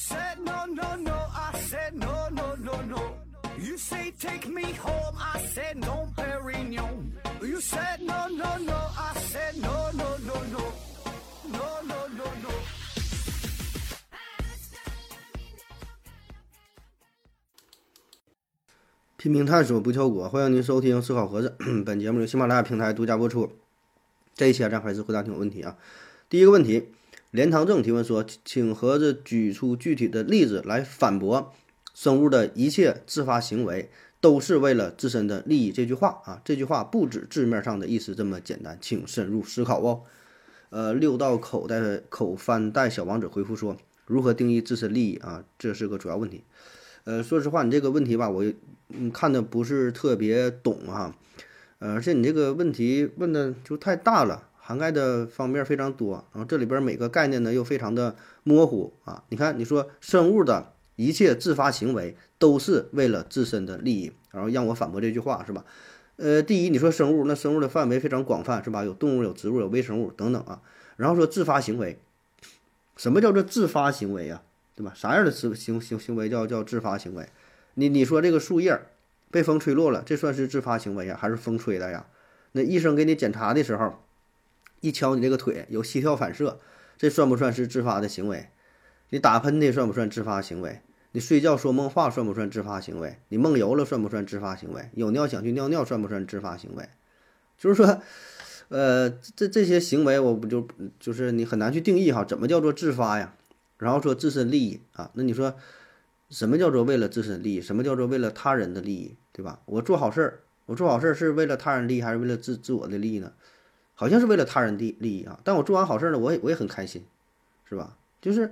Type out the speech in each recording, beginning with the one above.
said no, no, no, I said no, no, no, no. You say take me home, I said no, Perignon. You said no, no, no, I said no, no, no, no. No, no, no, no. 拼命探索不跳过，欢迎您收听《思考盒子》。本节目由喜马拉雅平台独家播出。这一期啊，咱还是回答听友问题啊。第一个问题，连堂正提问说，请盒子举出具体的例子来反驳“生物的一切自发行为都是为了自身的利益”这句话啊。这句话不止字面上的意思这么简单，请深入思考哦。呃，六道口袋口翻带小王子回复说，如何定义自身利益啊？这是个主要问题。呃，说实话，你这个问题吧，我嗯看的不是特别懂哈，呃，而且你这个问题问的就太大了，涵盖的方面非常多，然后这里边每个概念呢又非常的模糊啊。你看，你说生物的一切自发行为都是为了自身的利益，然后让我反驳这句话是吧？呃，第一，你说生物，那生物的范围非常广泛是吧？有动物、有植物、有微生物等等啊。然后说自发行为，什么叫做自发行为呀？对吧？啥样的自行行行为叫叫自发行为？你你说这个树叶被风吹落了，这算是自发行为呀，还是风吹的呀？那医生给你检查的时候，一敲你这个腿有膝跳反射，这算不算是自发的行为？你打喷嚏算不算自发行为？你睡觉说梦话算不算自发行为？你梦游了算不算自发行为？有尿想去尿尿算不算自发行为？就是说，呃，这这些行为我不就就是你很难去定义哈，怎么叫做自发呀？然后说自身利益啊，那你说什么叫做为了自身利益？什么叫做为了他人的利益？对吧？我做好事儿，我做好事儿是为了他人利益还是为了自自我的利益呢？好像是为了他人的利益啊。但我做完好事呢，我也我也很开心，是吧？就是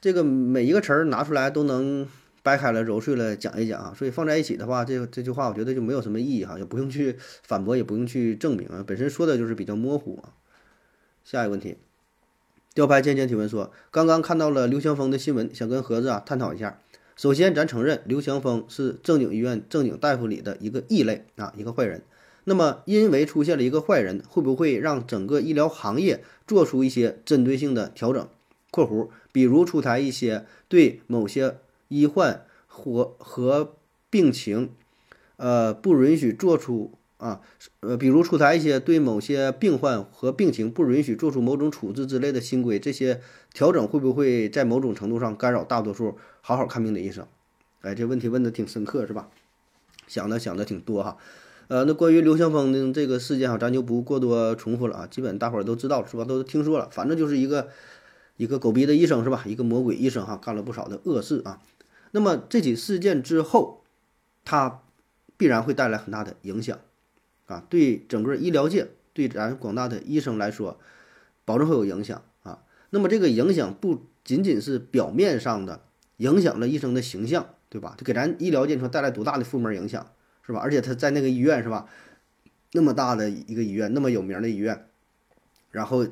这个每一个词儿拿出来都能掰开了揉碎了讲一讲啊。所以放在一起的话，这这句话我觉得就没有什么意义哈，也不用去反驳，也不用去证明啊，本身说的就是比较模糊啊。下一个问题。雕牌尖尖提问说：“刚刚看到了刘强峰的新闻，想跟盒子啊探讨一下。首先，咱承认刘强峰是正经医院正经大夫里的一个异类啊，一个坏人。那么，因为出现了一个坏人，会不会让整个医疗行业做出一些针对性的调整？（括弧）比如出台一些对某些医患或和病情，呃，不允许做出。”啊，呃，比如出台一些对某些病患和病情不允许做出某种处置之类的新规，这些调整会不会在某种程度上干扰大多数好好看病的医生？哎，这问题问的挺深刻，是吧？想的想的挺多哈。呃，那关于刘强峰的这个事件哈，咱就不过多重复了啊，基本大伙儿都知道了，是吧？都听说了，反正就是一个一个狗逼的医生，是吧？一个魔鬼医生哈，干了不少的恶事啊。那么这起事件之后，他必然会带来很大的影响。啊，对整个医疗界，对咱广大的医生来说，保证会有影响啊。那么这个影响不仅仅是表面上的，影响了医生的形象，对吧？就给咱医疗界说带来多大的负面影响，是吧？而且他在那个医院，是吧？那么大的一个医院，那么有名的医院，然后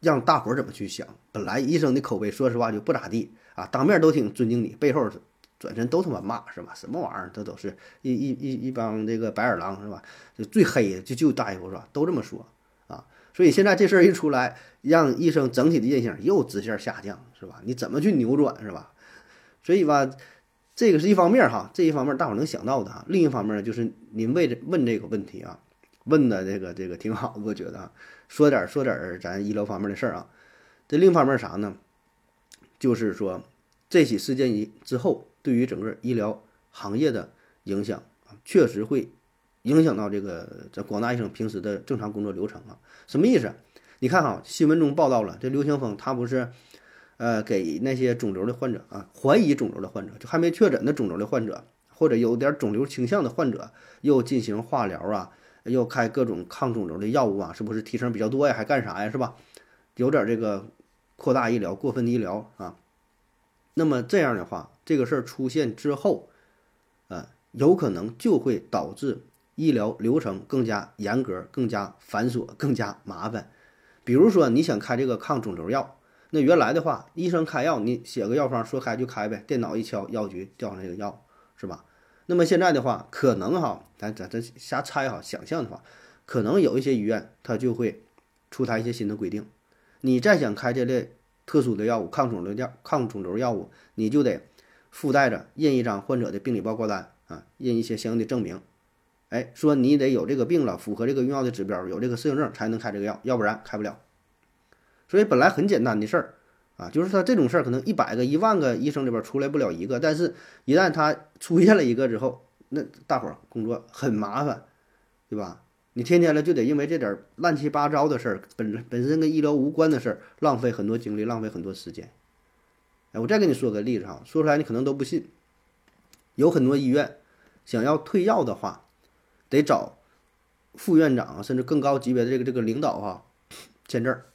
让大伙儿怎么去想？本来医生的口碑，说实话就不咋地啊，当面都挺尊敬你，背后。转身都他妈骂是吧？什么玩意儿？这都是一一一一帮这个白眼狼是吧？就最黑的就就大夫是吧？都这么说啊。所以现在这事儿一出来，让医生整体的印象又直线下降是吧？你怎么去扭转是吧？所以吧，这个是一方面哈，这一方面大伙能想到的哈。另一方面呢，就是您为问这个问题啊，问的这个这个挺好，我觉得啊，说点说点咱医疗方面的事儿啊。这另一方面啥呢？就是说这起事件一之后。对于整个医疗行业的影响啊，确实会影响到这个这广大医生平时的正常工作流程啊。什么意思？你看哈，新闻中报道了，这刘强峰他不是呃给那些肿瘤的患者啊，怀疑肿瘤的患者，就还没确诊的肿瘤的患者，或者有点肿瘤倾向的患者，又进行化疗啊，又开各种抗肿瘤的药物啊，是不是提成比较多呀？还干啥呀？是吧？有点这个扩大医疗、过分的医疗啊。那么这样的话。这个事儿出现之后，呃，有可能就会导致医疗流程更加严格、更加繁琐、更加麻烦。比如说，你想开这个抗肿瘤药，那原来的话，医生开药，你写个药方，说开就开呗，电脑一敲，药局调上这个药，是吧？那么现在的话，可能哈，咱咱咱瞎猜哈，想象的话，可能有一些医院它就会出台一些新的规定，你再想开这类特殊的药物、抗肿瘤药、抗肿瘤药物，你就得附带着印一张患者的病理报告单啊，印一些相应的证明。哎，说你得有这个病了，符合这个用药的指标，有这个适应症才能开这个药，要不然开不了。所以本来很简单的事儿啊，就是他这种事儿可能一百个、一万个医生里边出来不了一个，但是一旦他出现了一个之后，那大伙儿工作很麻烦，对吧？你天天了就得因为这点乱七八糟的事儿，本本身跟医疗无关的事儿，浪费很多精力，浪费很多时间。哎，我再给你说个例子哈，说出来你可能都不信，有很多医院想要退药的话。得找副院长甚至更高级别的这个这个领导哈签字儿，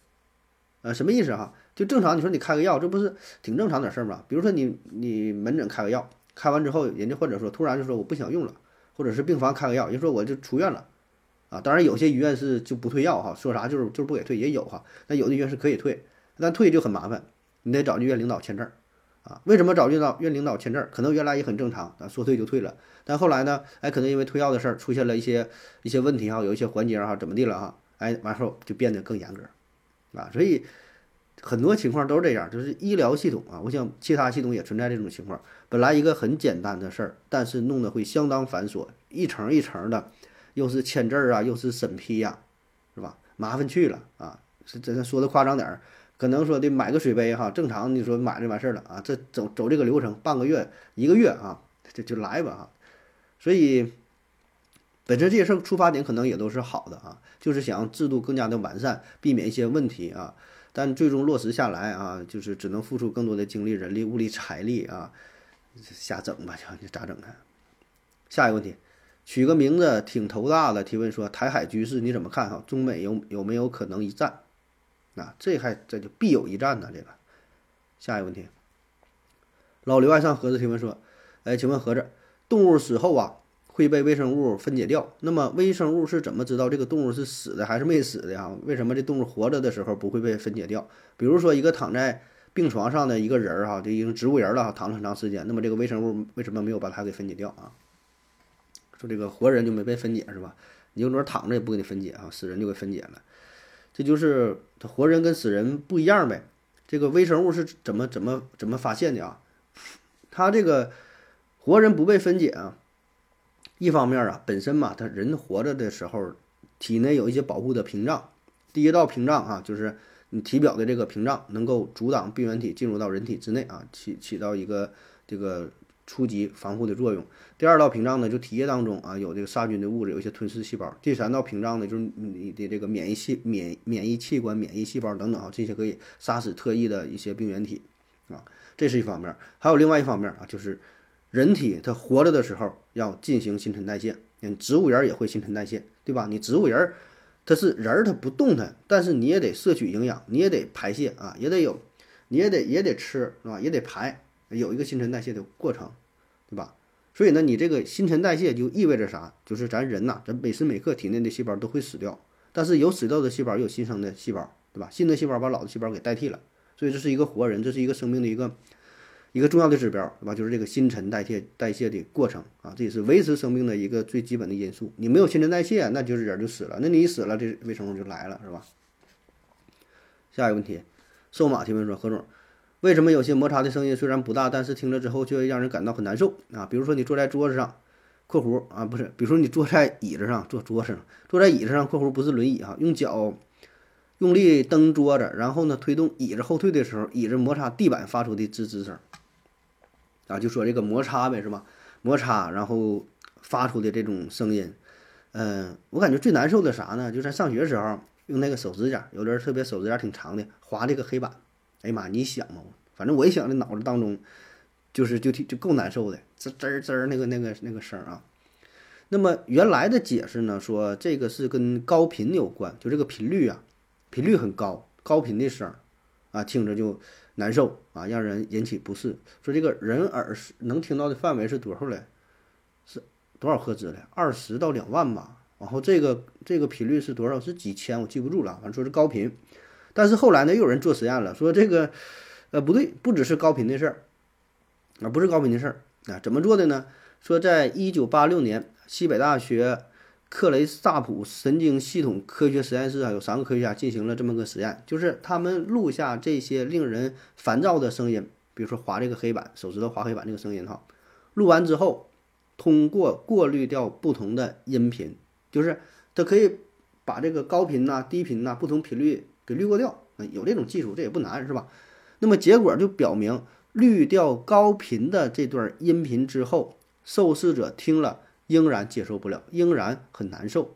呃，什么意思哈？就正常你说你开个药，这不是挺正常点事儿吗？比如说你你门诊开个药，开完之后，人家患者说突然就说我不想用了，或者是病房开个药，人说我就出院了，啊，当然有些医院是就不退药哈，说啥就是就是不给退也有哈，那有的医院是可以退，但退就很麻烦，你得找医院领导签字儿。啊，为什么找院导院领导签字？可能原来也很正常，啊，说退就退了。但后来呢，哎，可能因为退药的事儿出现了一些一些问题哈，有一些环节哈，怎么地了哈？哎，完后就变得更严格，啊，所以很多情况都是这样，就是医疗系统啊，我想其他系统也存在这种情况。本来一个很简单的事儿，但是弄得会相当繁琐，一层一层的，又是签字啊，又是审批呀，是吧？麻烦去了啊！是真的说的夸张点儿。可能说的买个水杯哈，正常你说买就完事儿了啊，这走走这个流程半个月一个月啊，这就来吧啊，所以本身这些事儿出发点可能也都是好的啊，就是想制度更加的完善，避免一些问题啊，但最终落实下来啊，就是只能付出更多的精力、人力、物力、财力啊，瞎整吧，就咋整啊？下一个问题，取个名字挺头大的，提问说台海局势你怎么看哈？中美有有没有可能一战？啊，这还这就必有一战呢。这个，下一个问题，老刘爱上盒子提问说：“哎，请问盒子，动物死后啊会被微生物分解掉？那么微生物是怎么知道这个动物是死的还是没死的呀？为什么这动物活着的时候不会被分解掉？比如说一个躺在病床上的一个人儿哈，就已经植物人了，躺了很长时间，那么这个微生物为什么没有把它给分解掉啊？说这个活人就没被分解是吧？你就说躺着也不给你分解啊，死人就给分解了。”这就是活人跟死人不一样呗。这个微生物是怎么怎么怎么发现的啊？他这个活人不被分解啊，一方面啊，本身嘛，他人活着的时候，体内有一些保护的屏障。第一道屏障啊，就是你体表的这个屏障，能够阻挡病原体进入到人体之内啊，起起到一个这个。初级防护的作用。第二道屏障呢，就体液当中啊有这个杀菌的物质，有一些吞噬细胞。第三道屏障呢，就是你的这个免疫系免免疫器官、免疫细胞等等啊，这些可以杀死特异的一些病原体啊，这是一方面。还有另外一方面啊，就是人体它活着的时候要进行新陈代谢。嗯，植物人也会新陈代谢，对吧？你植物人它是人儿，它不动弹，但是你也得摄取营养，你也得排泄啊，也得有，你也得也得吃，是吧？也得排，有一个新陈代谢的过程。对吧？所以呢，你这个新陈代谢就意味着啥？就是咱人呐，咱每时每刻体内的细胞都会死掉，但是有死掉的细胞，有新生的细胞，对吧？新的细胞把老的细胞给代替了，所以这是一个活人，这是一个生命的一个一个重要的指标，对吧？就是这个新陈代谢代谢的过程啊，这也是维持生命的一个最基本的因素。你没有新陈代谢，那就是人就死了。那你死了，这微生物就来了，是吧？下一个问题，瘦马提问说，何总。为什么有些摩擦的声音虽然不大，但是听了之后却会让人感到很难受啊？比如说你坐在桌子上（括弧啊不是），比如说你坐在椅子上，坐桌子上，坐在椅子上（括弧不是轮椅哈），用脚用力蹬桌子，然后呢推动椅子后退的时候，椅子摩擦地板发出的吱吱声啊，就说这个摩擦呗是吧？摩擦然后发出的这种声音，嗯，我感觉最难受的啥呢？就在上学时候用那个手指甲，有的人特别手指甲挺长的，划这个黑板。哎呀妈，你想嘛，反正我一想，这脑子当中就是就挺就够难受的，滋滋滋那个那个那个声啊。那么原来的解释呢，说这个是跟高频有关，就这个频率啊，频率很高，高频的声啊，听着就难受啊，让人引起不适。说这个人耳能听到的范围是多少嘞？是多少赫兹嘞？二十到两万吧。然后这个这个频率是多少？是几千？我记不住了。反正说是高频。但是后来呢，又有人做实验了，说这个，呃，不对，不只是高频的事儿，啊，不是高频的事儿啊，怎么做的呢？说在一九八六年，西北大学克雷萨普神经系统科学实验室啊，有三个科学家进行了这么个实验，就是他们录下这些令人烦躁的声音，比如说划这个黑板，手指头划黑板这个声音哈，录完之后，通过过滤掉不同的音频，就是它可以把这个高频呐、低频呐不同频率给滤过掉啊，有这种技术，这也不难是吧？那么结果就表明，滤掉高频的这段音频之后，受试者听了。仍然接受不了，仍然很难受。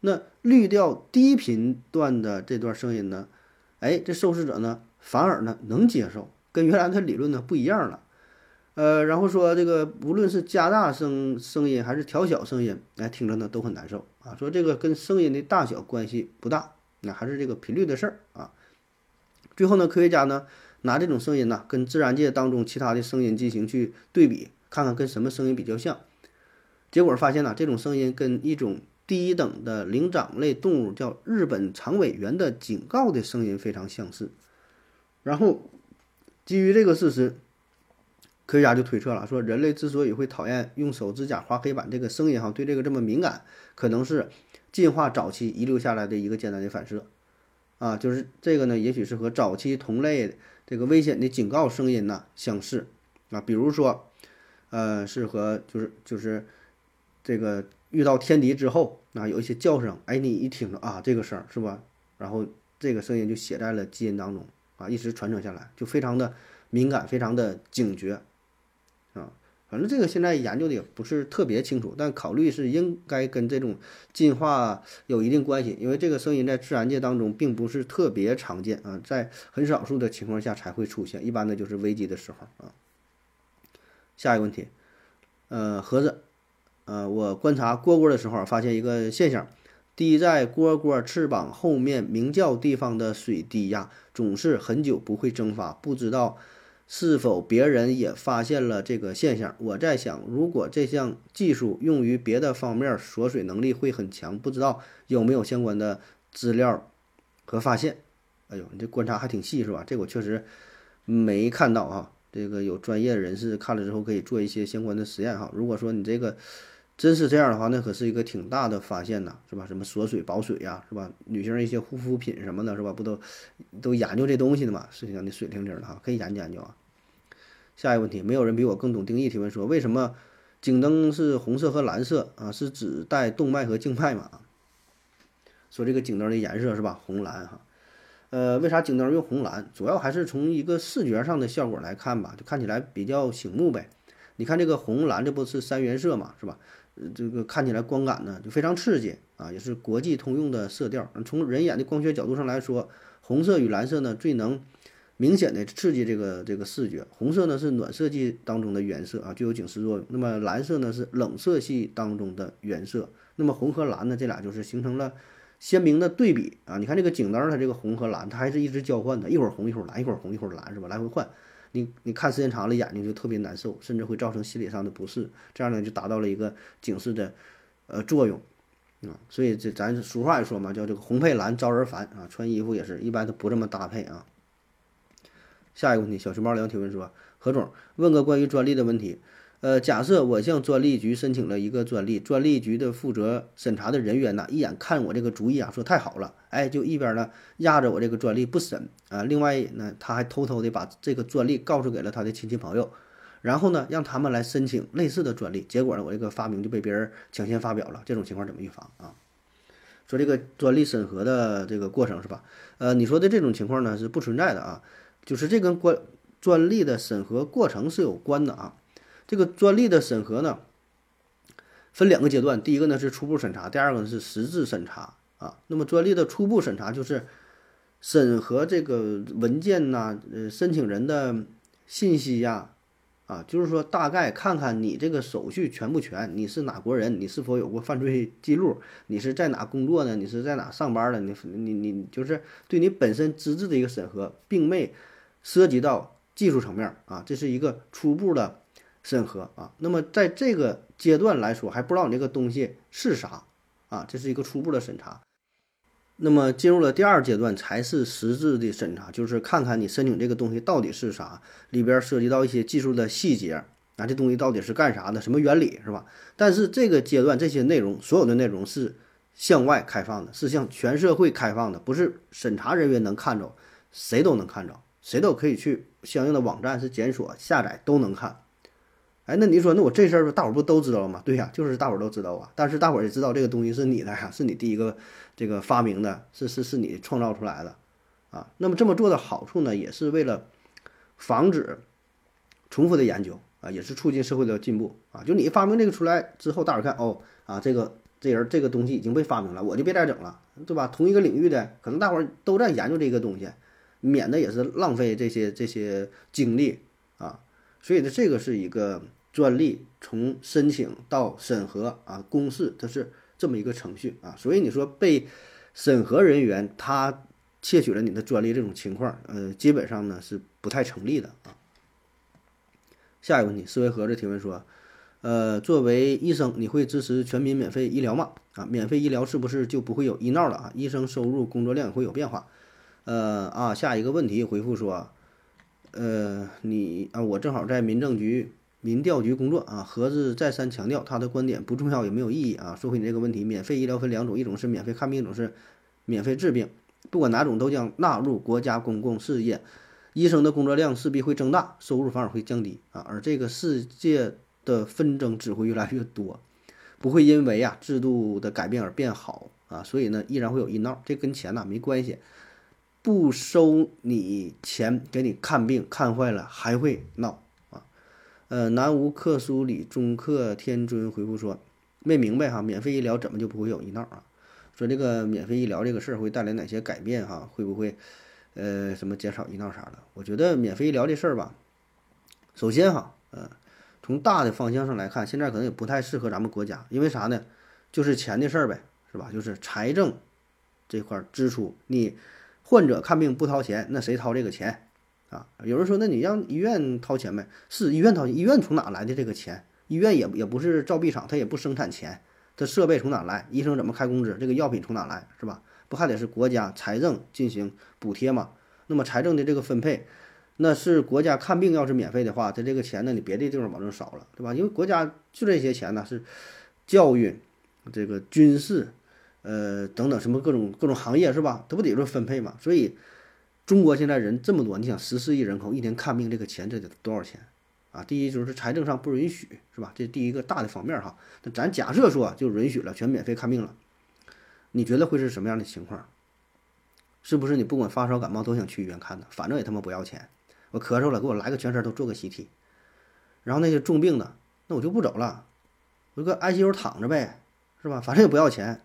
那滤掉低频段的这段声音呢？哎，这受试者呢反而呢能接受，跟原来的理论呢不一样了。呃，然后说这个无论是加大声声音还是调小声音，哎，听着呢都很难受啊。说这个跟声音的大小关系不大，那还是这个频率的事儿啊。最后呢，科学家呢拿这种声音呢跟自然界当中其他的声音进行去对比，看看跟什么声音比较像。结果发现呢，这种声音跟一种低等的灵长类动物叫日本长尾猿的警告的声音非常相似。然后基于这个事实，科学家就推测了，说人类之所以会讨厌用手指甲划黑板这个声音哈，对这个这么敏感，可能是进化早期遗留下来的一个简单的反射啊，就是这个呢，也许是和早期同类这个危险的警告声音呢相似啊，比如说，呃，是和就是就是。这个遇到天敌之后，啊，有一些叫声，哎，你一听着啊，这个声是吧？然后这个声音就写在了基因当中啊，一直传承下来，就非常的敏感，非常的警觉，啊，反正这个现在研究的也不是特别清楚，但考虑是应该跟这种进化有一定关系，因为这个声音在自然界当中并不是特别常见啊，在很少数的情况下才会出现，一般的就是危机的时候啊。下一个问题，呃，盒子。呃，我观察蝈蝈的时候，发现一个现象：滴在蝈蝈翅膀后面鸣叫地方的水滴呀，总是很久不会蒸发。不知道是否别人也发现了这个现象？我在想，如果这项技术用于别的方面，锁水能力会很强。不知道有没有相关的资料和发现？哎呦，你这观察还挺细是吧？这我确实没看到啊。这个有专业人士看了之后可以做一些相关的实验哈。如果说你这个。真是这样的话，那可是一个挺大的发现呐，是吧？什么锁水保水呀，是吧？女性一些护肤品什么的，是吧？不都都研究这东西的嘛？实际上的水灵灵的哈，可以研究研究啊。下一个问题，没有人比我更懂定义。提问说，为什么颈灯是红色和蓝色啊？是指带动脉和静脉嘛？说这个颈灯的颜色是吧？红蓝哈。呃，为啥颈灯用红蓝？主要还是从一个视觉上的效果来看吧，就看起来比较醒目呗。你看这个红蓝，这不是三原色嘛，是吧？这个看起来光感呢就非常刺激啊，也是国际通用的色调。从人眼的光学角度上来说，红色与蓝色呢最能明显的刺激这个这个视觉。红色呢是暖色系当中的原色啊，具有警示作用。那么蓝色呢是冷色系当中的原色。那么红和蓝呢，这俩就是形成了鲜明的对比啊。你看这个警灯，它这个红和蓝，它还是一直交换的，一会儿红一会儿蓝，一会儿红一会儿蓝，是吧？来回换。你你看时间长了，眼睛就特别难受，甚至会造成心理上的不适。这样呢，就达到了一个警示的呃作用啊。所以这咱俗话也说嘛，叫这个红配蓝招人烦啊。穿衣服也是一般都不这么搭配啊。下一个问题，小熊猫梁提问说：何总，问个关于专利的问题。呃，假设我向专利局申请了一个专利，专利局的负责审查的人员呢，一眼看我这个主意啊，说太好了，哎，就一边呢压着我这个专利不审啊，另外呢，他还偷偷的把这个专利告诉给了他的亲戚朋友，然后呢，让他们来申请类似的专利，结果呢，我这个发明就被别人抢先发表了，这种情况怎么预防啊？说这个专利审核的这个过程是吧？呃，你说的这种情况呢是不存在的啊，就是这跟关专利的审核过程是有关的啊。这个专利的审核呢，分两个阶段，第一个呢是初步审查，第二个呢是实质审查啊。那么专利的初步审查就是审核这个文件呐，呃，申请人的信息呀，啊，就是说大概看看你这个手续全不全，你是哪国人，你是否有过犯罪记录，你是在哪工作呢？你是在哪上班的？你你你就是对你本身资质的一个审核，并没涉及到技术层面啊，这是一个初步的。审核啊，那么在这个阶段来说，还不知道你这个东西是啥啊，这是一个初步的审查。那么进入了第二阶段，才是实质的审查，就是看看你申请这个东西到底是啥，里边涉及到一些技术的细节啊，这东西到底是干啥的，什么原理是吧？但是这个阶段这些内容，所有的内容是向外开放的，是向全社会开放的，不是审查人员能看着，谁都能看着，谁都可以去相应的网站是检索下载都能看。哎，那你说，那我这事儿大伙儿不都知道了吗？对呀，就是大伙儿都知道啊。但是大伙儿也知道这个东西是你的呀，是你第一个这个发明的，是是是你创造出来的啊。那么这么做的好处呢，也是为了防止重复的研究啊，也是促进社会的进步啊。就你发明这个出来之后，大伙儿看哦啊，这个这人这个东西已经被发明了，我就别再整了，对吧？同一个领域的，可能大伙儿都在研究这个东西，免得也是浪费这些这些精力啊。所以呢，这个是一个。专利从申请到审核啊，公示它是这么一个程序啊，所以你说被审核人员他窃取了你的专利这种情况，呃，基本上呢是不太成立的啊。下一个问题，思维盒子提问说，呃，作为医生，你会支持全民免费医疗吗？啊，免费医疗是不是就不会有医闹了啊？医生收入工作量会有变化？呃啊，下一个问题回复说，呃，你啊，我正好在民政局。民调局工作啊，盒子再三强调他的观点不重要也没有意义啊。说回你这个问题，免费医疗分两种，一种是免费看病，一种是免费治病。不管哪种都将纳入国家公共事业，医生的工作量势必会增大，收入反而会降低啊。而这个世界的纷争只会越来越多，不会因为啊制度的改变而变好啊。所以呢，依然会有医闹，这跟钱呐没关系。不收你钱给你看病，看坏了还会闹。呃，南无克苏里中克天尊回复说，没明白哈，免费医疗怎么就不会有医闹啊？说这个免费医疗这个事儿会带来哪些改变哈？会不会呃什么减少医闹啥的？我觉得免费医疗这事儿吧，首先哈，呃，从大的方向上来看，现在可能也不太适合咱们国家，因为啥呢？就是钱的事儿呗，是吧？就是财政这块支出，你患者看病不掏钱，那谁掏这个钱？啊，有人说，那你让医院掏钱呗？是医院掏钱，医院从哪来的这个钱？医院也也不是造币厂，它也不生产钱，它设备从哪来？医生怎么开工资？这个药品从哪来？是吧？不还得是国家财政进行补贴吗？那么财政的这个分配，那是国家看病要是免费的话，它这个钱呢，你别的地方保证少了，对吧？因为国家就这些钱呢，是教育、这个军事，呃等等什么各种各种行业是吧？它不得说分配嘛？所以。中国现在人这么多，你想十四亿人口一天看病这个钱这得多少钱啊？第一就是财政上不允许，是吧？这第一个大的方面哈。那咱假设说就允许了，全免费看病了，你觉得会是什么样的情况？是不是你不管发烧感冒都想去医院看呢？反正也他妈不要钱。我咳嗽了，给我来个全身都做个 CT。然后那些重病的，那我就不走了，我就搁 ICU 躺着呗，是吧？反正也不要钱，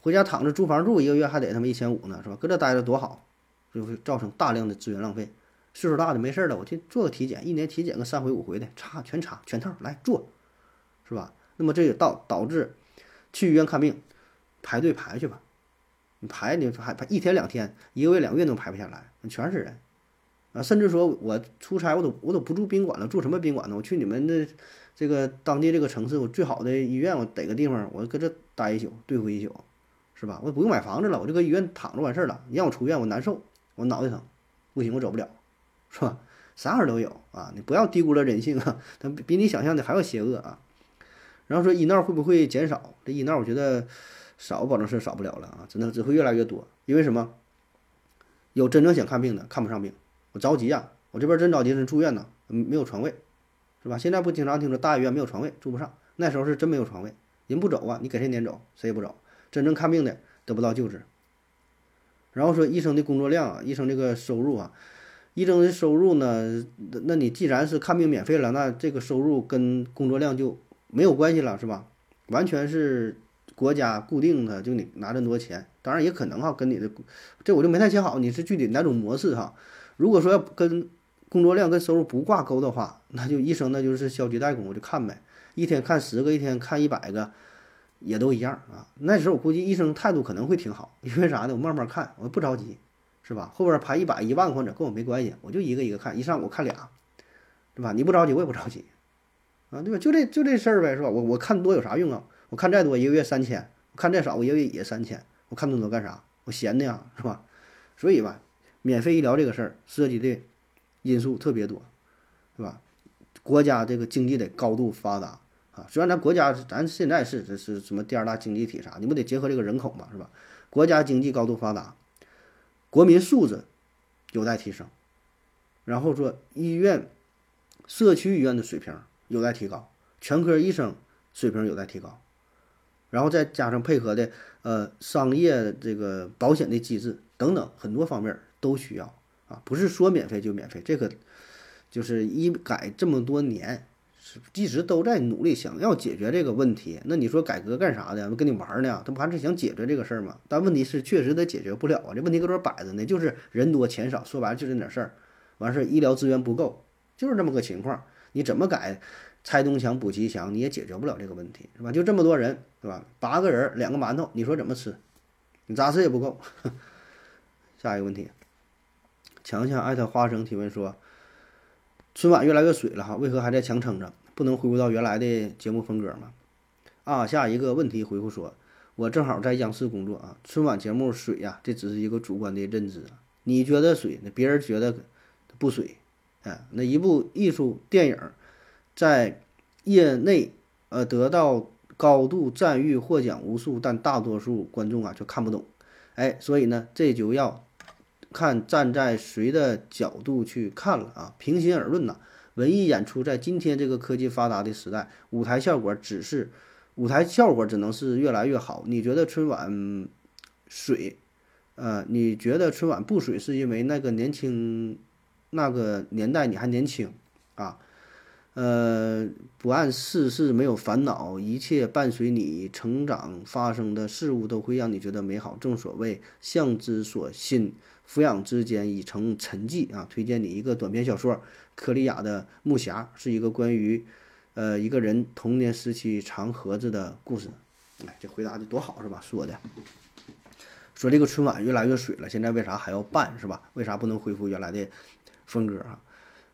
回家躺着租房住一个月还得他妈一千五呢，是吧？搁这待着多好。就会造成大量的资源浪费。岁数大的没事儿了，我去做个体检，一年体检个三回五回的，查全查全套来做，是吧？那么这也导导致去医院看病排队排去吧，你排你排排一天两天，一个月两个月都排不下来，全是人啊！甚至说我出差我都我都不住宾馆了，住什么宾馆呢？我去你们的这个当地这个城市，我最好的医院，我逮个地方，我搁这待一宿，对付一宿，是吧？我不用买房子了，我就搁医院躺着完事儿了。你让我出院，我难受。我脑袋疼，不行，我走不了，是吧？啥样都有啊！你不要低估了人性啊，它比你想象的还要邪恶啊！然后说医闹会不会减少？这医闹我觉得少，保证是少不了了啊，只能只会越来越多。因为什么？有真正想看病的看不上病，我着急呀！我这边真着急，是住院呢，没有床位，是吧？现在不经常听说大医院没有床位，住不上。那时候是真没有床位，人不走啊，你给谁撵走？谁也不走。真正看病的得不到救治。然后说医生的工作量啊，医生这个收入啊，医生的收入呢，那你既然是看病免费了，那这个收入跟工作量就没有关系了，是吧？完全是国家固定的，就你拿这么多钱。当然也可能哈，跟你的这我就没太想好，你是具体哪种模式哈？如果说要跟工作量跟收入不挂钩的话，那就医生那就是消极怠工，我就看呗，一天看十个，一天看一百个。也都一样啊，那时候我估计医生态度可能会挺好，因为啥呢？我慢慢看，我不着急，是吧？后边排一百、一万患者跟我没关系，我就一个一个看，一上午看俩，对吧？你不着急，我也不着急，啊，对吧？就这就这事儿呗，是吧？我我看多有啥用啊？我看再多一个月三千，我看再少我一个月也三千，我看那么多干啥？我闲的呀，是吧？所以吧，免费医疗这个事儿涉及的因素特别多，是吧？国家这个经济得高度发达虽然咱国家咱现在是这是什么第二大经济体啥，你不得结合这个人口嘛，是吧？国家经济高度发达，国民素质有待提升。然后说医院、社区医院的水平有待提高，全科医生水平有待提高，然后再加上配合的呃商业这个保险的机制等等很多方面都需要啊，不是说免费就免费。这个就是医改这么多年，一直都在努力想要解决这个问题。那你说改革干啥的？跟你玩呢？他不还是想解决这个事儿吗？但问题是确实他解决不了啊，这问题搁这摆着呢，就是人多钱少，说白了就这点事儿。完事儿，医疗资源不够，就是这么个情况。你怎么改，拆东墙补西墙，你也解决不了这个问题，是吧？就这么多人，是吧？八个人，两个馒头，你说怎么吃？你咋吃也不够。下一个问题，强强艾特花生提问说：春晚越来越水了哈，为何还在强撑着？不能恢复到原来的节目风格吗？啊，下一个问题回复说：我正好在央视工作啊，春晚节目水呀，这只是一个主观的认知，你觉得水，那别人觉得。不水，哎，那一部艺术电影，在业内呃得到高度赞誉，获奖无数，但大多数观众啊却看不懂，哎，所以呢，这就要看站在谁的角度去看了啊。平心而论呐，文艺演出在今天这个科技发达的时代，舞台效果只是舞台效果只能是越来越好。你觉得春晚水，呃，你觉得春晚不水是因为那个年轻？那个年代你还年轻，啊，呃，不谙世事，没有烦恼，一切伴随你成长发生的事物都会让你觉得美好。正所谓向之所欣，俯仰之间已成沉寂啊！推荐你一个短篇小说《科利亚的木匣》，是一个关于，呃，一个人童年时期藏盒子的故事。哎，这回答的多好是吧？说的，说这个春晚越来越水了，现在为啥还要办是吧？为啥不能恢复原来的？风格啊，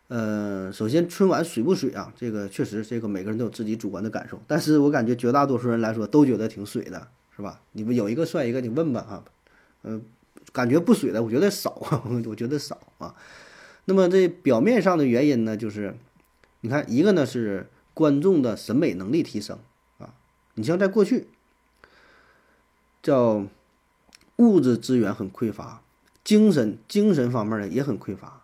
呃，首先春晚水不水啊？这个确实，这个每个人都有自己主观的感受。但是我感觉绝大多数人来说都觉得挺水的，是吧？你不有一个算一个，你问吧啊，嗯，感觉不水的，我觉得少，我觉得少啊。那么这表面上的原因呢，就是你看，一个呢是观众的审美能力提升啊。你像在过去，叫物质资源很匮乏，精神精神方面呢也很匮乏。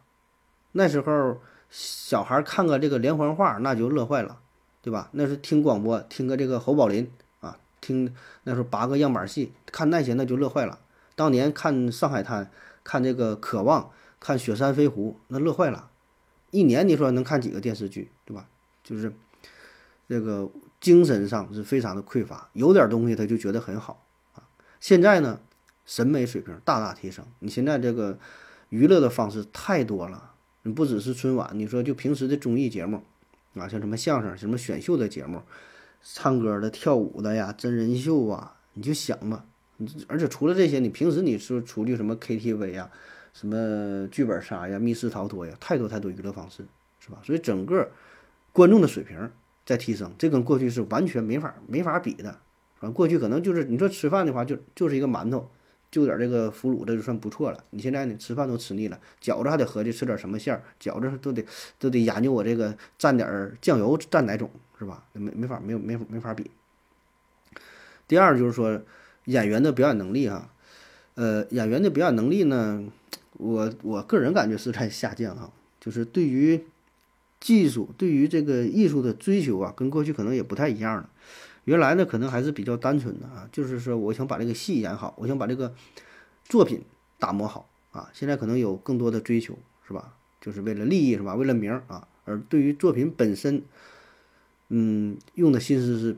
那时候，小孩看个这个连环画，那就乐坏了，对吧？那是听广播，听个这个侯宝林啊，听那时候八个样板戏，看那些那就乐坏了。当年看《上海滩》，看这个《渴望》，看《雪山飞狐》，那乐坏了。一年你说能看几个电视剧，对吧？就是这个精神上是非常的匮乏，有点东西他就觉得很好啊。现在呢，审美水平大大提升，你现在这个娱乐的方式太多了。你不只是春晚，你说就平时的综艺节目，啊，像什么相声、什么选秀的节目，唱歌的、跳舞的呀，真人秀啊，你就想吧。而且除了这些，你平时你说出去什么 KTV 呀，什么剧本杀呀、密室逃脱呀，太多太多娱乐方式，是吧？所以整个观众的水平在提升，这跟过去是完全没法没法比的。啊，过去可能就是你说吃饭的话，就就是一个馒头。就点这个腐乳，这就算不错了。你现在呢，吃饭都吃腻了，饺子还得合计吃点什么馅儿，饺子都得都得研究我这个蘸点酱油蘸哪种，是吧？没没法没有没没法比。第二就是说演员的表演能力哈，呃，演员的表演能力呢，我我个人感觉是在下降哈，就是对于技术，对于这个艺术的追求啊，跟过去可能也不太一样了。原来呢，可能还是比较单纯的啊，就是说，我想把这个戏演好，我想把这个作品打磨好啊。现在可能有更多的追求，是吧？就是为了利益，是吧？为了名儿啊。而对于作品本身，嗯，用的心思是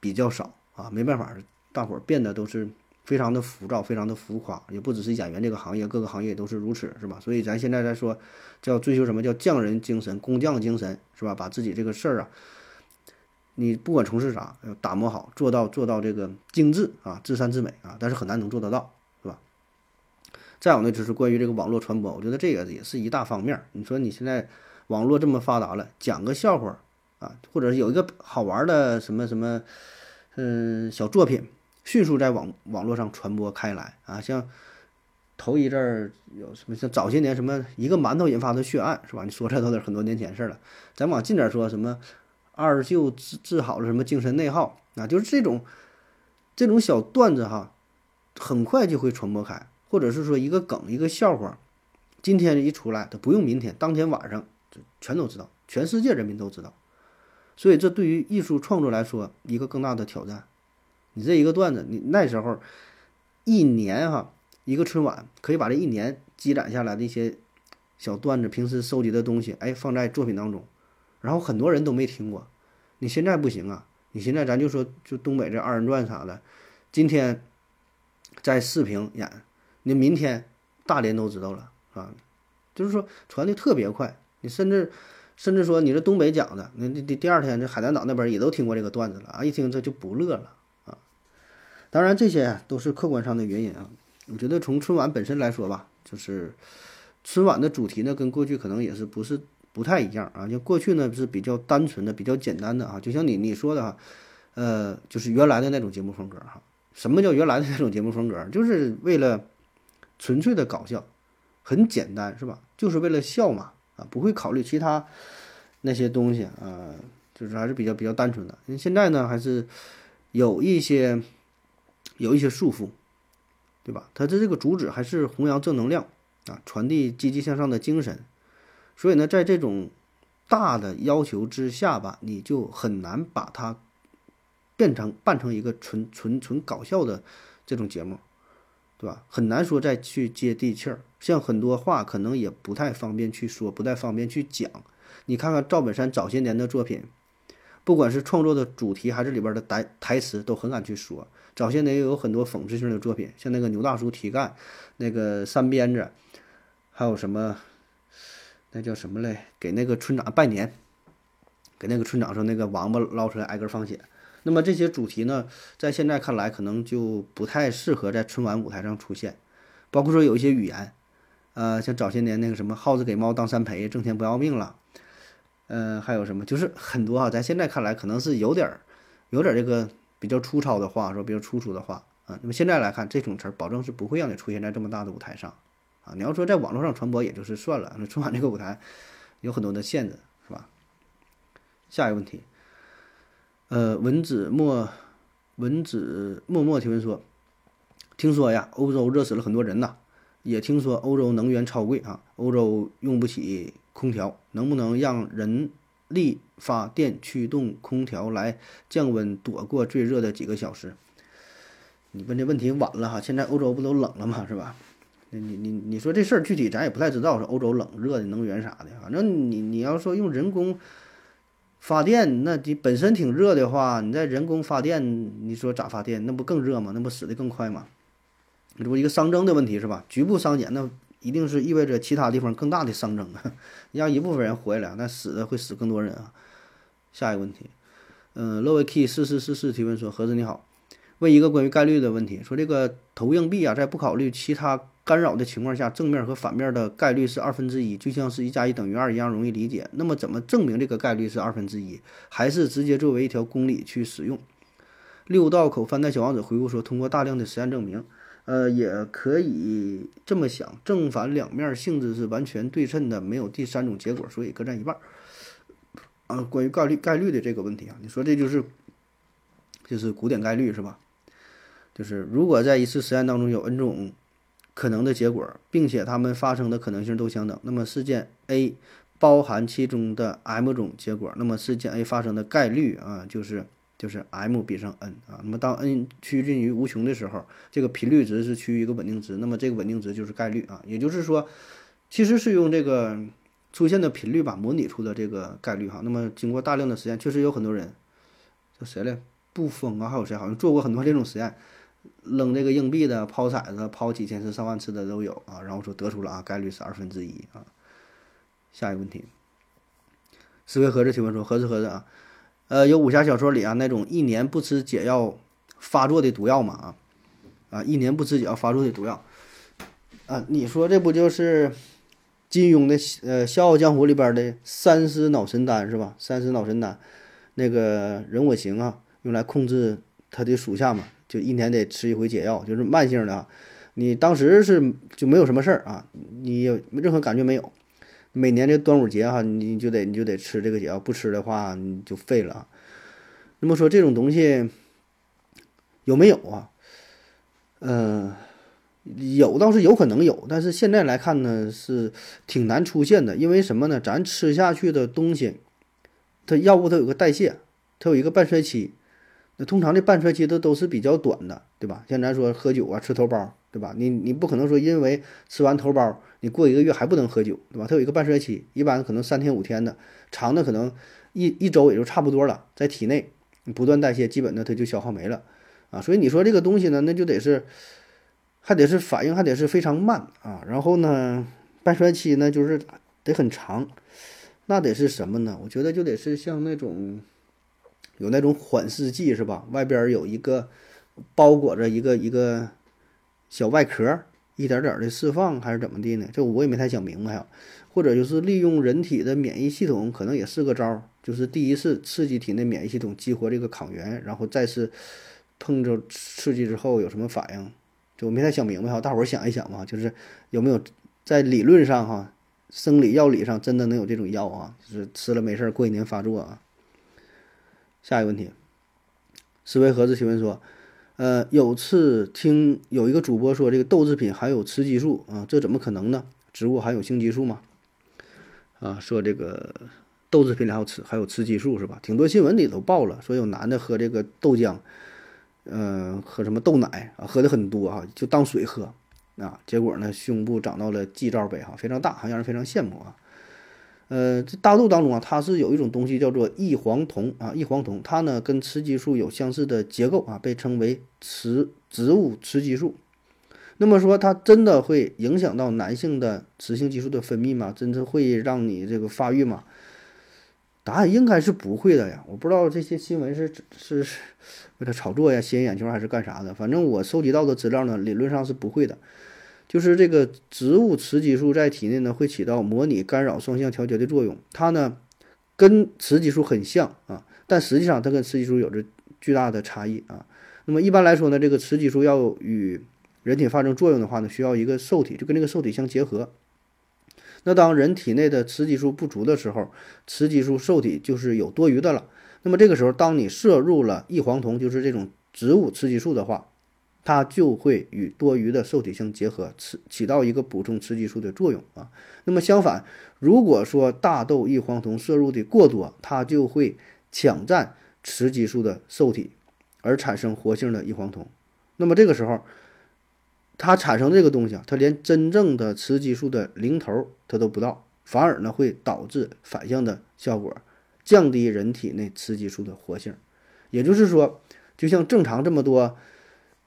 比较少啊。没办法，大伙儿变得都是非常的浮躁，非常的浮夸。也不只是演员这个行业，各个行业都是如此，是吧？所以咱现在在说，叫追求什么叫匠人精神、工匠精神，是吧？把自己这个事儿啊。你不管从事啥，要打磨好，做到做到这个精致啊，至善至美啊，但是很难能做得到，是吧？再有呢，就是关于这个网络传播，我觉得这个也是一大方面。你说你现在网络这么发达了，讲个笑话啊，或者是有一个好玩的什么什么，嗯，小作品，迅速在网网络上传播开来啊，像头一阵儿有什么像早些年什么一个馒头引发的血案是吧？你说这都得很多年前事儿了。咱往近点儿说，什么二舅治治好了什么精神内耗啊，就是这种这种小段子哈，很快就会传播开，或者是说一个梗一个笑话，今天一出来，他不用明天，当天晚上就全都知道，全世界人民都知道。所以这对于艺术创作来说，一个更大的挑战。你这一个段子，你那时候一年哈。一个春晚可以把这一年积攒下来的一些小段子、平时收集的东西，哎，放在作品当中，然后很多人都没听过。你现在不行啊！你现在咱就说，就东北这二人转啥的，今天在视频演，你明天大连都知道了啊，就是说传的特别快。你甚至甚至说，你这东北讲的，那第第二天这海南岛那边也都听过这个段子了啊，一听这就不乐了。当然，这些都是客观上的原因啊。我觉得从春晚本身来说吧，就是春晚的主题呢，跟过去可能也是不是不太一样啊。就过去呢是比较单纯的、比较简单的啊，就像你你说的哈，呃，就是原来的那种节目风格哈。什么叫原来的那种节目风格？就是为了纯粹的搞笑，很简单是吧？就是为了笑嘛啊，不会考虑其他那些东西啊，就是还是比较比较单纯的。现在呢，还是有一些有一些束缚。对吧？它的这个主旨还是弘扬正能量啊，传递积极向上的精神。所以呢，在这种大的要求之下吧，你就很难把它变成办成一个纯纯纯搞笑的这种节目，对吧？很难说再去接地气儿，像很多话可能也不太方便去说，不太方便去讲。你看看赵本山早些年的作品，不管是创作的主题还是里边的台台词，都很敢去说。早些年也有很多讽刺性的作品，像那个牛大叔提干，那个三鞭子，还有什么，那叫什么嘞？给那个村长拜年，给那个村长说那个王八捞出来挨个放血。那么这些主题呢，在现在看来可能就不太适合在春晚舞台上出现，包括说有一些语言，呃，像早些年那个什么耗子给猫当三陪，挣钱不要命了，嗯，还有什么，就是很多啊，在现在看来可能是有点儿，有点儿这个。比较粗糙的话，说比较粗俗的话啊，那么现在来看，这种词儿保证是不会让你出现在这么大的舞台上啊。你要说在网络上传播，也就是算了。那春晚这个舞台有很多的限制，是吧？下一个问题，呃，文子墨文子默默提问说，听说呀，欧洲热死了很多人呐，也听说欧洲能源超贵啊，欧洲用不起空调，能不能让人？力发电驱动空调来降温，躲过最热的几个小时。你问这问题晚了哈，现在欧洲不都冷了吗？是吧？你你你说这事儿具体咱也不太知道，说欧洲冷热的能源啥的，反正你你要说用人工发电，那你本身挺热的话，你在人工发电，你说咋发电？那不更热吗？那不死的更快吗？这不一个熵增的问题是吧？局部熵减那。一定是意味着其他地方更大的熵增啊！让一部分人活下来，那死的会死更多人啊！下一个问题，嗯，乐维 key 四四四四提问说：盒子你好，问一个关于概率的问题，说这个投硬币啊，在不考虑其他干扰的情况下，正面和反面的概率是二分之一，就像是一加一等于二一样容易理解。那么怎么证明这个概率是二分之一？还是直接作为一条公理去使用？六道口翻带小王子回复说：通过大量的实验证明。呃，也可以这么想，正反两面性质是完全对称的，没有第三种结果，所以各占一半。啊，关于概率概率的这个问题啊，你说这就是就是古典概率是吧？就是如果在一次实验当中有 n 种可能的结果，并且它们发生的可能性都相等，那么事件 A 包含其中的 m 种结果，那么事件 A 发生的概率啊，就是。就是 m 比上 n 啊，那么当 n 趋近于无穷的时候，这个频率值是趋于一个稳定值，那么这个稳定值就是概率啊，也就是说，其实是用这个出现的频率吧模拟出的这个概率哈。那么经过大量的实验，确实有很多人，叫谁来？布封啊，还有谁好像做过很多这种实验，扔这个硬币的、抛骰子、抛几千次、上万次的都有啊，然后说得出了啊概率是二分之一啊。下一个问题，思维盒子提问说：盒子盒子啊。呃，有武侠小说里啊那种一年不吃解药发作的毒药嘛啊啊，一年不吃解药发作的毒药啊，你说这不就是金庸的呃《笑傲江湖》里边的三尸脑神丹是吧？三尸脑神丹，那个人我行啊，用来控制他的属下嘛，就一年得吃一回解药，就是慢性的啊，你当时是就没有什么事儿啊，你任何感觉没有。每年这端午节哈，你就得你就得吃这个节，不吃的话你就废了。那么说这种东西有没有啊？嗯，有倒是有可能有，但是现在来看呢是挺难出现的，因为什么呢？咱吃下去的东西，它药物它有个代谢，它有一个半衰期。那通常这半衰期都都是比较短的，对吧？像咱说喝酒啊，吃头孢，对吧？你你不可能说因为吃完头孢，你过一个月还不能喝酒，对吧？它有一个半衰期，一般可能三天五天的，长的可能一一周也就差不多了，在体内不断代谢，基本的它就消耗没了啊。所以你说这个东西呢，那就得是还得是反应还得是非常慢啊。然后呢，半衰期呢就是得很长，那得是什么呢？我觉得就得是像那种。有那种缓释剂是吧？外边有一个包裹着一个一个小外壳，一点点的释放还是怎么地呢？这我也没太想明白啊。或者就是利用人体的免疫系统，可能也是个招儿，就是第一次刺激体内免疫系统激活这个抗原，然后再次碰着刺激之后有什么反应？就我没太想明白哈。大伙儿想一想吧，就是有没有在理论上哈，生理药理上真的能有这种药啊？就是吃了没事儿，过一年发作啊？下一个问题，思维盒子提问说：“呃，有次听有一个主播说，这个豆制品含有雌激素啊，这怎么可能呢？植物含有性激素吗？啊，说这个豆制品里还有雌还有雌激素是吧？挺多新闻里都报了，说有男的喝这个豆浆，嗯，喝什么豆奶啊，喝的很多啊，就当水喝啊，结果呢，胸部长到了 G 罩杯哈，非常大，哈，让人非常羡慕啊。”呃，这大豆当中啊，它是有一种东西叫做异黄酮啊，异黄酮它呢跟雌激素有相似的结构啊，被称为雌植物雌激素。那么说，它真的会影响到男性的雌性激素的分泌吗？真的会让你这个发育吗？答案应该是不会的呀。我不知道这些新闻是是为了炒作呀、吸引眼球还是干啥的。反正我收集到的资料呢，理论上是不会的。就是这个植物雌激素在体内呢，会起到模拟干扰双向调节的作用。它呢，跟雌激素很像啊，但实际上它跟雌激素有着巨大的差异啊。那么一般来说呢，这个雌激素要与人体发生作用的话呢，需要一个受体，就跟这个受体相结合。那当人体内的雌激素不足的时候，雌激素受体就是有多余的了。那么这个时候，当你摄入了异黄酮，就是这种植物雌激素的话，它就会与多余的受体相结合，起起到一个补充雌激素的作用啊。那么相反，如果说大豆异黄酮摄入的过多，它就会抢占雌激素的受体，而产生活性的异黄酮。那么这个时候，它产生这个东西啊，它连真正的雌激素的零头它都不到，反而呢会导致反向的效果，降低人体内雌激素的活性。也就是说，就像正常这么多。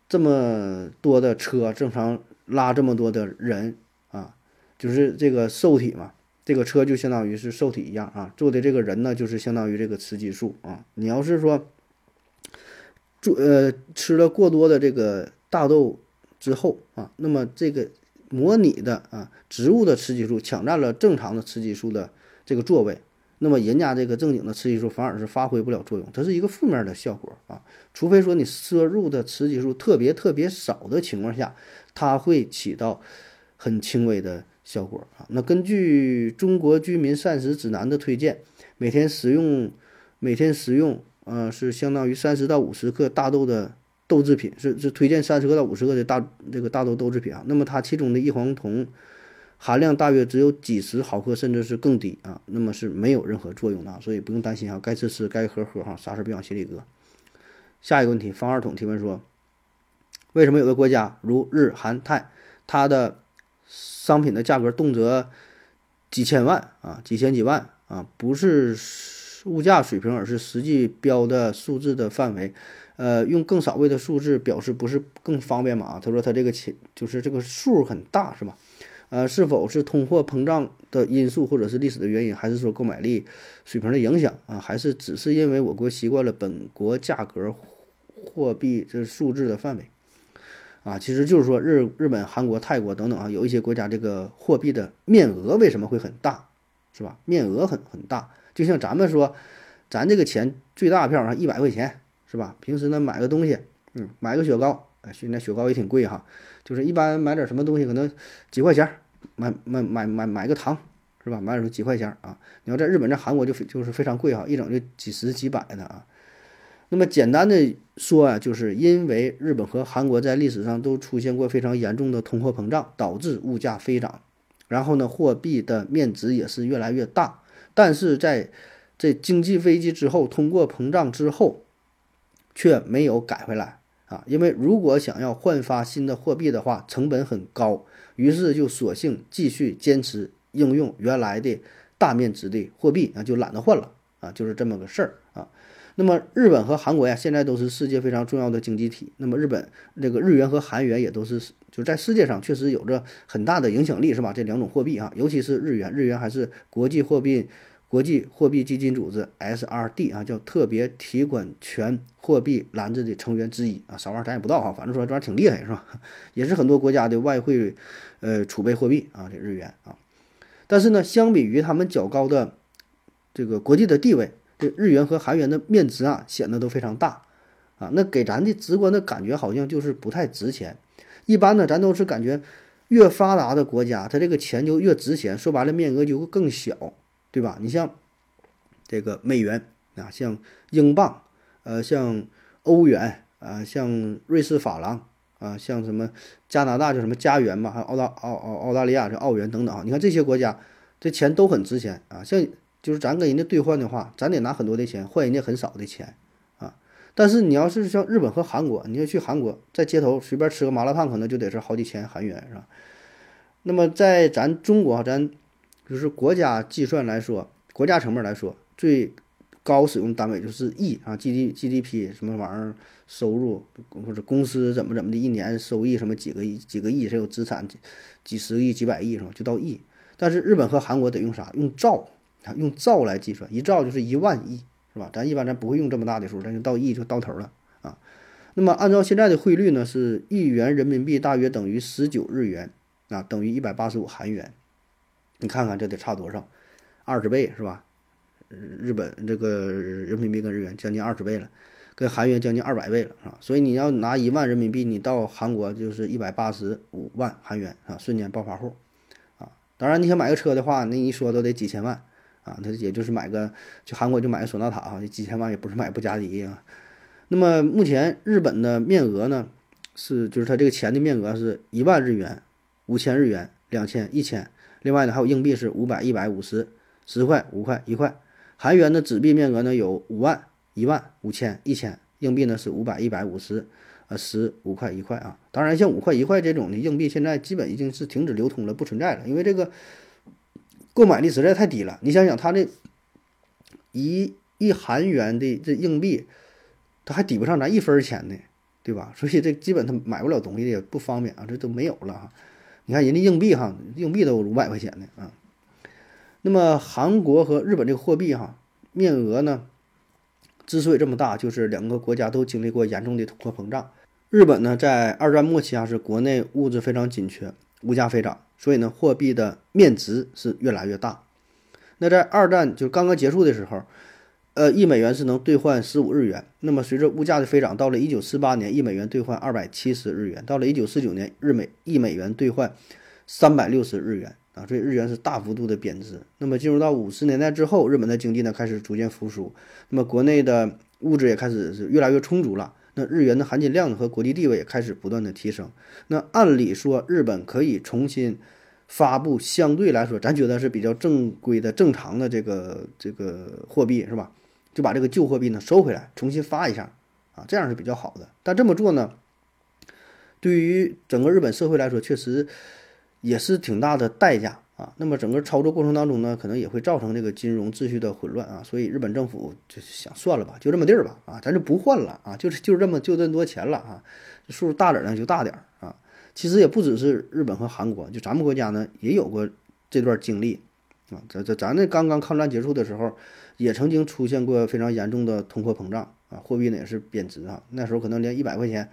这么多的车正常拉这么多的人啊，就是这个受体嘛，这个车就相当于是受体一样啊，坐的这个人呢就是相当于这个雌激素啊。你要是说，做呃吃了过多的这个大豆之后啊，那么这个模拟的啊植物的雌激素抢占了正常的雌激素的这个座位。那么人家这个正经的雌激素反而是发挥不了作用，它是一个负面的效果啊。除非说你摄入的雌激素特别特别少的情况下，它会起到很轻微的效果啊。那根据中国居民膳食指南的推荐，每天食用每天食用呃是相当于三十到五十克大豆的豆制品，是是推荐三十克到五十克的大这个大豆豆制品啊。那么它其中的异黄酮。含量大约只有几十毫克，甚至是更低啊，那么是没有任何作用的，所以不用担心啊，该吃吃，该喝喝哈，啥事别往心里搁。下一个问题，方二桶提问说，为什么有的国家如日韩泰，它的商品的价格动辄几千万啊，几千几万啊，不是物价水平，而是实际标的数字的范围，呃，用更少位的数字表示不是更方便吗？他说他这个钱就是这个数很大是吧？呃，是否是通货膨胀的因素，或者是历史的原因，还是说购买力水平的影响啊？还是只是因为我国习惯了本国价格货币这数字的范围啊？其实就是说日日本、韩国、泰国等等啊，有一些国家这个货币的面额为什么会很大，是吧？面额很很大，就像咱们说，咱这个钱最大票啊，一百块钱是吧？平时呢买个东西，嗯，买个雪糕，现在雪糕也挺贵哈，就是一般买点什么东西可能几块钱，买买买买买个糖是吧？买点几块钱啊。你要在日本、在韩国就就是非常贵哈，一整就几十几百的啊。那么简单的说啊，就是因为日本和韩国在历史上都出现过非常严重的通货膨胀，导致物价飞涨，然后呢，货币的面值也是越来越大。但是在这经济危机之后，通货膨胀之后，却没有改回来啊！因为如果想要换发新的货币的话，成本很高，于是就索性继续坚持应用原来的大面值的货币啊，就懒得换了啊，就是这么个事儿啊。那么日本和韩国呀，现在都是世界非常重要的经济体。那么日本这个日元和韩元也都是就在世界上确实有着很大的影响力，是吧？这两种货币啊，尤其是日元，日元还是国际货币国际货币基金组织 SRD 啊，叫特别提款权货币篮子的成员之一啊。啥玩意儿咱也不知道哈，反正说这玩意儿挺厉害，是吧？也是很多国家的外汇呃储备货币啊，这日元啊。但是呢，相比于他们较高的这个国际的地位。这日元和韩元的面值啊，显得都非常大，啊，那给咱的直观的感觉好像就是不太值钱。一般呢，咱都是感觉越发达的国家，它这个钱就越值钱，说白了面额就会更小，对吧？你像这个美元啊，像英镑，呃，像欧元啊，像瑞士法郎啊，像什么加拿大叫什么加元嘛，还有澳大澳澳澳大利亚这澳元等等啊，你看这些国家这钱都很值钱啊，像。就是咱跟人家兑换的话，咱得拿很多的钱换人家很少的钱啊。但是你要是像日本和韩国，你要去韩国，在街头随便吃个麻辣烫，可能就得是好几千韩元，是吧？那么在咱中国，咱就是国家计算来说，国家层面来说，最高使用单位就是亿啊，G D G D P 什么玩意儿收入或者公司怎么怎么的，一年收益什么几个亿几个亿，谁有资产几十亿几百亿是吧？就到亿。但是日本和韩国得用啥？用兆。用兆来计算，一兆就是一万亿，是吧？咱一般咱不会用这么大的数，咱就到亿就到头了啊。那么按照现在的汇率呢，是一元人民币大约等于十九日元啊，等于一百八十五韩元。你看看这得差多少？二十倍是吧？日本这个人民币跟日元将近二十倍了，跟韩元将近二百倍了啊。所以你要拿一万人民币，你到韩国就是一百八十五万韩元啊，瞬间暴发户啊。当然你想买个车的话，那一说都得几千万。啊，他也就是买个去韩国就买个索纳塔啊，几千万也不是买布加迪啊。那么目前日本的面额呢，是就是它这个钱的面额是一万日元、五千日元、两千、一千。另外呢，还有硬币是五百、一百、五十、十块、五块、一块。韩元的纸币面额呢有五万、一万、五千、一千。硬币呢是五百、一百、五十、呃十、五块、一块啊。当然，像五块、一块这种的硬币，现在基本已经是停止流通了，不存在了，因为这个。购买力实在太低了，你想想，它这一一韩元的这硬币，它还抵不上咱一分钱呢，对吧？所以这基本它买不了东西也不方便啊，这都没有了。你看人家硬币哈，硬币都五百块钱呢啊。那么韩国和日本这个货币哈，面额呢，之所以这么大，就是两个国家都经历过严重的通货膨胀。日本呢，在二战末期啊，是国内物质非常紧缺，物价飞涨。所以呢，货币的面值是越来越大。那在二战就刚刚结束的时候，呃，一美元是能兑换十五日元。那么随着物价的飞涨，到了一九四八年，一美元兑换二百七十日元；到了一九四九年，日美一美元兑换三百六十日元啊，所以日元是大幅度的贬值。那么进入到五十年代之后，日本的经济呢开始逐渐复苏，那么国内的物质也开始是越来越充足了。那日元的含金量和国际地位也开始不断的提升。那按理说，日本可以重新发布相对来说咱觉得是比较正规的、正常的这个这个货币，是吧？就把这个旧货币呢收回来，重新发一下，啊，这样是比较好的。但这么做呢，对于整个日本社会来说，确实也是挺大的代价。啊，那么整个操作过程当中呢，可能也会造成这个金融秩序的混乱啊，所以日本政府就想算了吧，就这么地儿吧，啊，咱就不换了啊，就是就这么就这么多钱了啊，数大点儿呢就大点儿啊，其实也不只是日本和韩国，就咱们国家呢也有过这段经历啊，咱咱咱那刚刚抗战结束的时候，也曾经出现过非常严重的通货膨胀啊，货币呢也是贬值啊，那时候可能连一百块钱。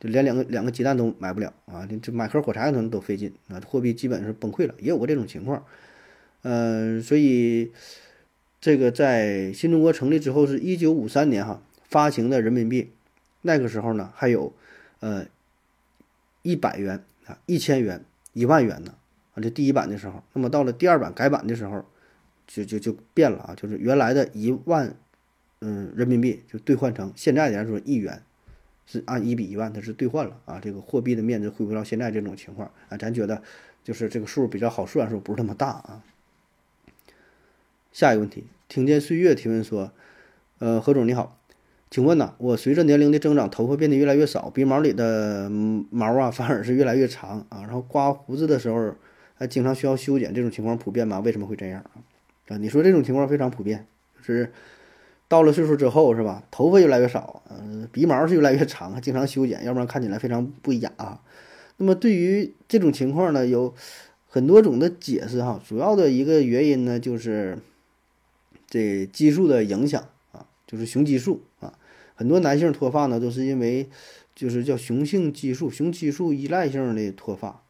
就连两个两个鸡蛋都买不了啊！这买盒火柴可能都费劲啊！货币基本是崩溃了，也有过这种情况。嗯，所以这个在新中国成立之后，是一九五三年哈发行的人民币，那个时候呢还有呃一百元啊、一千元、一万元呢啊，这第一版的时候，那么到了第二版改版的时候，就就就变了啊，就是原来的一万嗯人民币就兑换成现在来说一元，是按一比一万，它是兑换了啊，这个货币的面值恢复到现在这种情况啊，咱觉得就是这个数比较好算，数不是那么大啊。下一个问题，听见岁月提问说，呃，何总你好，请问呐，我随着年龄的增长，头发变得越来越少，鼻毛里的毛啊反而是越来越长啊，然后刮胡子的时候还经常需要修剪，这种情况普遍吗？为什么会这样啊？啊，你说这种情况非常普遍，就是到了岁数之后是吧，头发越来越少，呃，鼻毛是越来越长，经常修剪，要不然看起来非常不雅。那么对于这种情况呢，有很多种的解释哈，主要的一个原因呢就是这激素的影响啊，就是雄激素啊，很多男性脱发呢都是因为就是叫雄性激素、雄激素依赖性的脱发。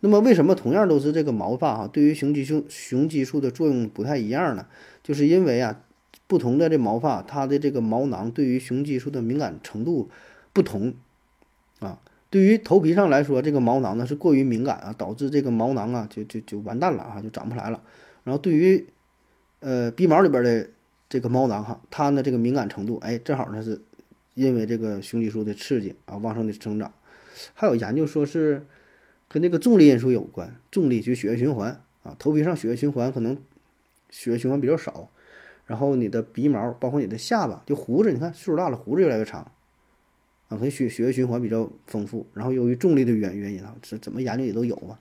那么为什么同样都是这个毛发哈，对于雄激素雄激素的作用不太一样呢？就是因为啊，不同的这毛发，它的这个毛囊对于雄激素的敏感程度不同啊。对于头皮上来说，这个毛囊呢是过于敏感啊，导致这个毛囊啊就就就完蛋了啊，就长不来了。然后对于呃鼻毛里边的这个毛囊哈，它呢这个敏感程度哎，正好呢是因为这个雄激素的刺激啊，旺盛的生长。还有研究说是。跟这个重力因素有关，重力就血液循环啊，头皮上血液循环可能血液循环比较少，然后你的鼻毛，包括你的下巴，就胡子，你看岁数大了，胡子越来越长啊，可能血血液循环比较丰富，然后由于重力的原原因啊，这怎么研究也都有嘛。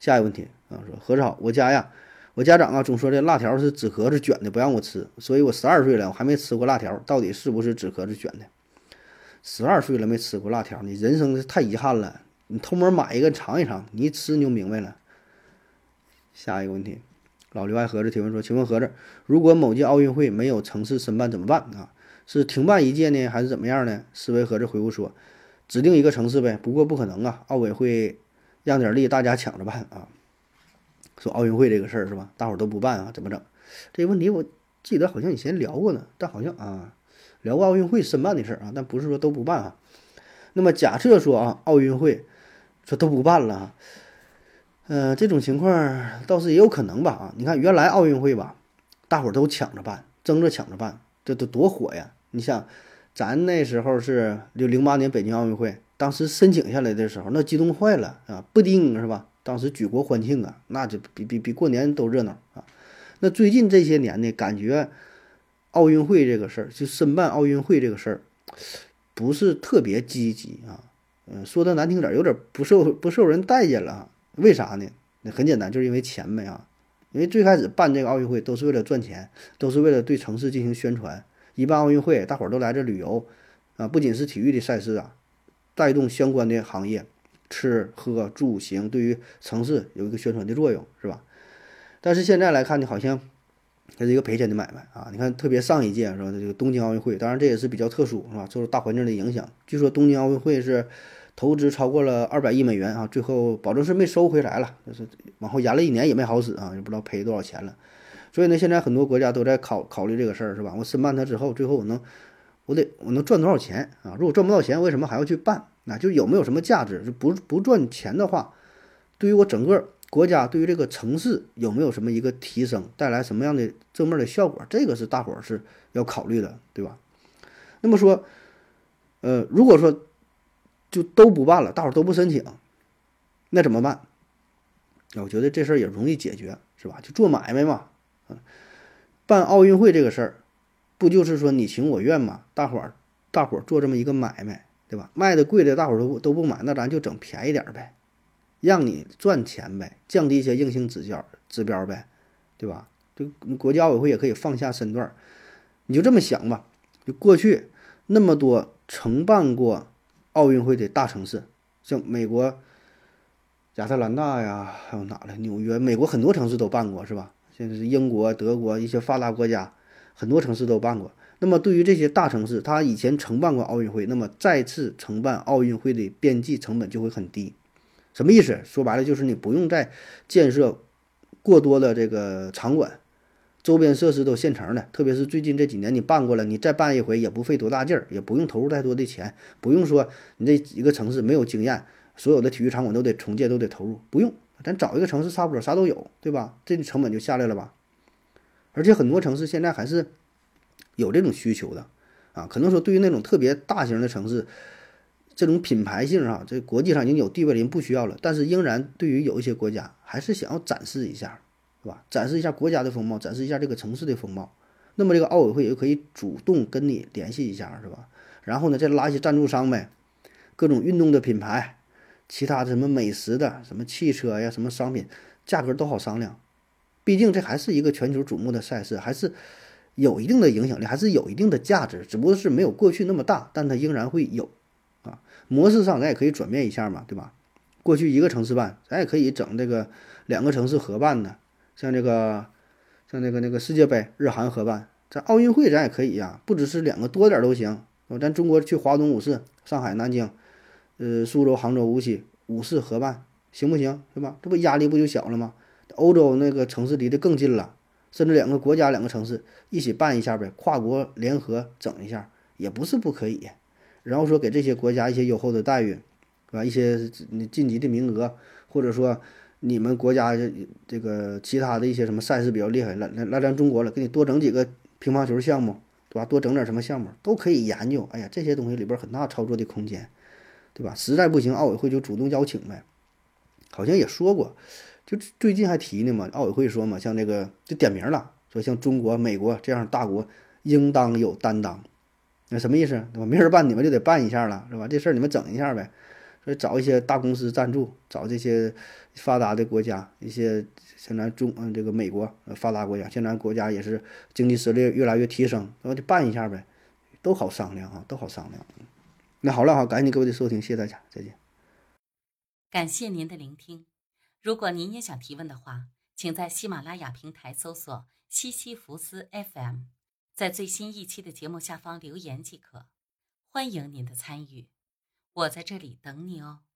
下一个问题啊，说何子好，我家呀，我家长啊总说这辣条是纸壳子卷的，不让我吃，所以我十二岁了，我还没吃过辣条，到底是不是纸壳子卷的？十二岁了没吃过辣条，你人生太遗憾了。你偷摸买一个尝一尝，你一吃你就明白了。下一个问题，老刘爱盒子提问说：“请问盒子，如果某届奥运会没有城市申办怎么办啊？是停办一届呢，还是怎么样呢？”思维盒子回复说：“指定一个城市呗，不过不可能啊，奥委会让点力，大家抢着办啊。”说奥运会这个事儿是吧？大伙儿都不办啊，怎么整？这个问题我记得好像以前聊过呢，但好像啊聊过奥运会申办的事儿啊，但不是说都不办啊。那么假设说啊，奥运会。说都不办了，嗯，这种情况倒是也有可能吧啊！你看原来奥运会吧，大伙儿都抢着办，争着抢着办，这都多火呀！你想，咱那时候是就零八年北京奥运会，当时申请下来的时候，那激动坏了啊，不丁是吧？当时举国欢庆啊，那就比比比过年都热闹啊！那最近这些年呢，感觉奥运会这个事儿，就申办奥运会这个事儿，不是特别积极啊。嗯，说的难听点，有点不受不受人待见了。为啥呢？那很简单，就是因为钱呗啊。因为最开始办这个奥运会都是为了赚钱，都是为了对城市进行宣传。一办奥运会，大伙儿都来这旅游啊，不仅是体育的赛事啊，带动相关的行业，吃喝住行，对于城市有一个宣传的作用，是吧？但是现在来看呢，好像这是一个赔钱的买卖啊。你看，特别上一届是吧？这个东京奥运会，当然这也是比较特殊，是吧？受大环境的影响。据说东京奥运会是。投资超过了二百亿美元啊，最后保证是没收回来了，就是往后延了一年也没好使啊，也不知道赔多少钱了。所以呢，现在很多国家都在考考虑这个事儿，是吧？我申办它之后，最后我能，我得我能赚多少钱啊？如果赚不到钱，为什么还要去办？那就有没有什么价值？就不不赚钱的话，对于我整个国家，对于这个城市有没有什么一个提升，带来什么样的正面的效果？这个是大伙儿是要考虑的，对吧？那么说，呃，如果说。就都不办了，大伙都不申请，那怎么办？我觉得这事儿也容易解决，是吧？就做买卖嘛，嗯，办奥运会这个事儿，不就是说你情我愿嘛？大伙儿，大伙儿做这么一个买卖，对吧？卖的贵的，大伙儿都都不买，那咱就整便宜点呗，让你赚钱呗，降低一些硬性指标指标呗，对吧？就国际奥委会也可以放下身段，你就这么想吧。就过去那么多承办过。奥运会的大城市，像美国亚特兰大呀，还有哪了？纽约，美国很多城市都办过，是吧？现在是英国、德国一些发达国家，很多城市都办过。那么对于这些大城市，他以前承办过奥运会，那么再次承办奥运会的边际成本就会很低。什么意思？说白了就是你不用再建设过多的这个场馆，周边设施都现成的，特别是最近这几年你办过了，你再办一回也不费多大劲儿，也不用投入太多的钱，不用说你这一个城市没有经验，所有的体育场馆都得重建，都得投入，不用，咱找一个城市差不多啥都有，对吧？这成本就下来了吧？而且很多城市现在还是有这种需求的啊，可能说对于那种特别大型的城市。这种品牌性啊，这国际上已经有地位，人不需要了。但是仍然对于有一些国家，还是想要展示一下，吧？展示一下国家的风貌，展示一下这个城市的风貌。那么这个奥委会也可以主动跟你联系一下，是吧？然后呢，再拉一些赞助商呗，各种运动的品牌，其他的什么美食的、什么汽车呀、什么商品，价格都好商量。毕竟这还是一个全球瞩目的赛事，还是有一定的影响力，还是有一定的价值，只不过是没有过去那么大，但它仍然会有。啊模式上咱也可以转变一下嘛，对吧？过去一个城市办，咱也可以整这个两个城市合办的，像这个像那个那个世界杯日韩合办，咱奥运会咱也可以呀，不只是两个多点都行。咱中国去华东五市，上海、南京，呃，苏州、杭州、无锡五市合办，行不行？是吧？这不压力不就小了吗？欧洲那个城市离得更近了，甚至两个国家两个城市一起办一下呗，跨国联合整一下也不是不可以。然后说给这些国家一些优厚的待遇，是吧？一些晋级的名额，或者说你们国家这个其他的一些什么赛事比较厉害，来来来咱中国了，给你多整几个乒乓球项目，对吧？多整点什么项目都可以研究。哎呀，这些东西里边很大操作的空间，对吧？实在不行，奥委会就主动邀请呗。好像也说过，就最近还提呢嘛。奥委会说嘛，像这个就点名了，说像中国、美国这样大国应当有担当。那什么意思，对吧？没人办，你们就得办一下了，是吧？这事儿你们整一下呗。所以找一些大公司赞助，找这些发达的国家，一些像咱中嗯这个美国发达国家，像咱国家也是经济实力越来越提升，那就办一下呗，都好商量啊，都好商量。那好了哈，感谢各位的收听，谢谢大家，再见。感谢您的聆听。如果您也想提问的话，请在喜马拉雅平台搜索西西弗斯 FM。在最新一期的节目下方留言即可，欢迎您的参与，我在这里等你哦。